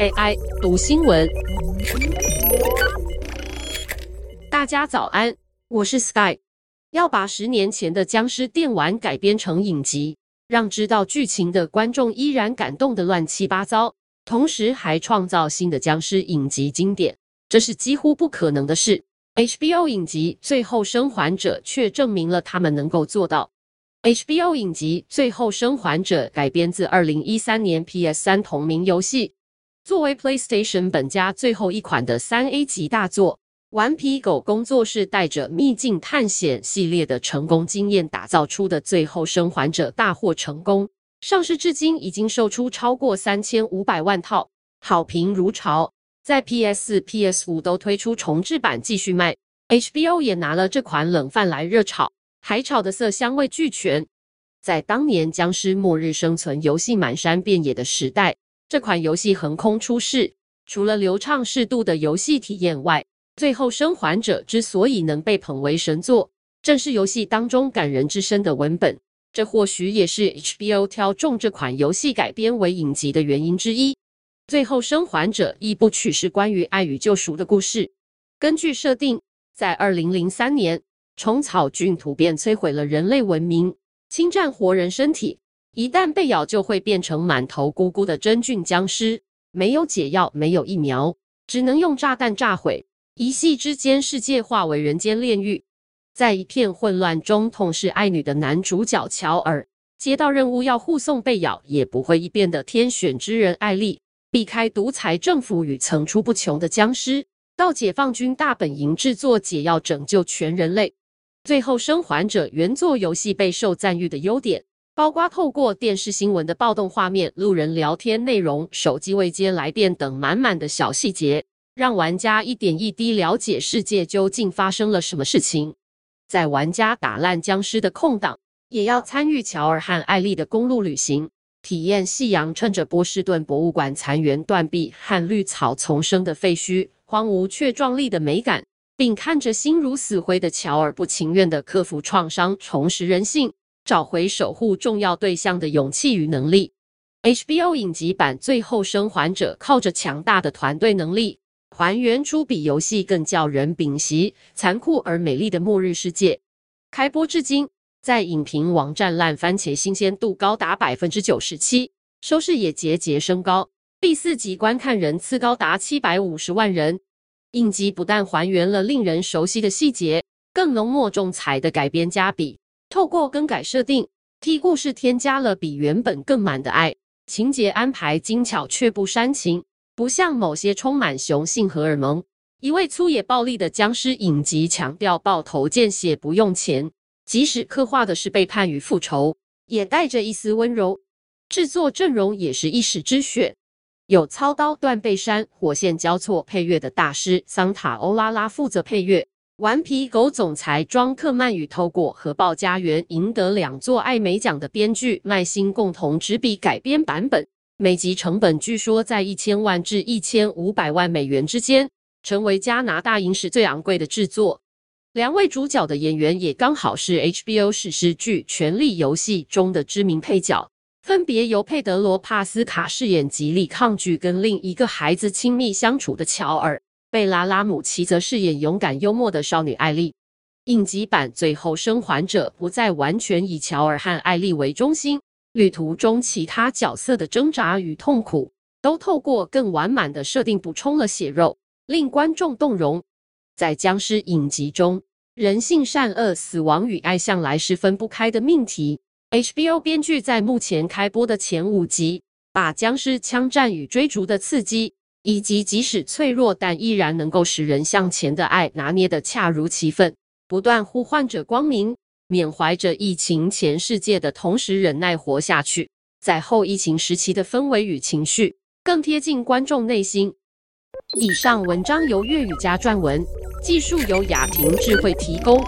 AI 读新闻，大家早安，我是 Sky。要把十年前的僵尸电玩改编成影集，让知道剧情的观众依然感动得乱七八糟，同时还创造新的僵尸影集经典，这是几乎不可能的事。HBO 影集《最后生还者》却证明了他们能够做到。HBO 影集《最后生还者》改编自二零一三年 PS3 同名游戏。作为 PlayStation 本家最后一款的三 A 级大作，顽皮狗工作室带着秘境探险系列的成功经验打造出的《最后生还者》大获成功，上市至今已经售出超过三千五百万套，好评如潮。在 PS4、PS5 都推出重制版继续卖，HBO 也拿了这款冷饭来热炒，海草的色香味俱全。在当年僵尸末日生存游戏满山遍野的时代。这款游戏横空出世，除了流畅适度的游戏体验外，《最后生还者》之所以能被捧为神作，正是游戏当中感人至深的文本。这或许也是 HBO 挑中这款游戏改编为影集的原因之一。《最后生还者》一部曲是关于爱与救赎的故事。根据设定，在2003年，虫草菌突变摧毁了人类文明，侵占活人身体。一旦被咬，就会变成满头咕咕的真菌僵尸，没有解药，没有疫苗，只能用炸弹炸毁。一夕之间，世界化为人间炼狱。在一片混乱中，痛失爱女的男主角乔尔，接到任务要护送被咬也不会异变的天选之人艾丽，避开独裁政府与层出不穷的僵尸，到解放军大本营制作解药，拯救全人类。最后生还者原作游戏备受赞誉的优点。包括透过电视新闻的暴动画面、路人聊天内容、手机未接来电等满满的小细节，让玩家一点一滴了解世界究竟发生了什么事情。在玩家打烂僵尸的空档，也要参与乔尔和艾莉的公路旅行，体验夕阳衬着波士顿博物馆残垣断壁和绿草丛生的废墟，荒芜却壮丽的美感，并看着心如死灰的乔尔不情愿地克服创伤，重拾人性。找回守护重要对象的勇气与能力。HBO 影集版《最后生还者》靠着强大的团队能力，还原出比游戏更叫人屏息、残酷而美丽的末日世界。开播至今，在影评网站烂番茄新鲜度高达百分之九十七，收视也节节升高，第四集观看人次高达七百五十万人。影集不但还原了令人熟悉的细节，更浓墨重彩的改编加笔。透过更改设定，替故事添加了比原本更满的爱，情节安排精巧却不煽情，不像某些充满雄性荷尔蒙、一味粗野暴力的僵尸影集强调爆头见血不用钱，即使刻画的是背叛与复仇，也带着一丝温柔。制作阵容也是一时之选，有操刀断背山、火线交错配乐的大师桑塔欧拉拉负责配乐。顽皮狗总裁庄克曼与透过《核爆家园》赢得两座艾美奖的编剧麦辛共同执笔改编版本，每集成本据说在一千万至一千五百万美元之间，成为加拿大影史最昂贵的制作。两位主角的演员也刚好是 HBO 史诗剧《权力游戏》中的知名配角，分别由佩德罗·帕斯卡饰演极力抗拒跟另一个孩子亲密相处的乔尔。贝拉拉姆齐则饰演勇敢幽默的少女艾丽。应急版《最后生还者》不再完全以乔尔和艾丽为中心，旅途中其他角色的挣扎与痛苦，都透过更完满的设定补充了血肉，令观众动容。在僵尸影集中，人性善恶、死亡与爱向来是分不开的命题。HBO 编剧在目前开播的前五集，把僵尸枪战与追逐的刺激。以及即使脆弱但依然能够使人向前的爱拿捏得恰如其分，不断呼唤着光明，缅怀着疫情前世界的同时忍耐活下去，在后疫情时期的氛围与情绪更贴近观众内心。以上文章由粤语加撰文，技术由雅婷智慧提供。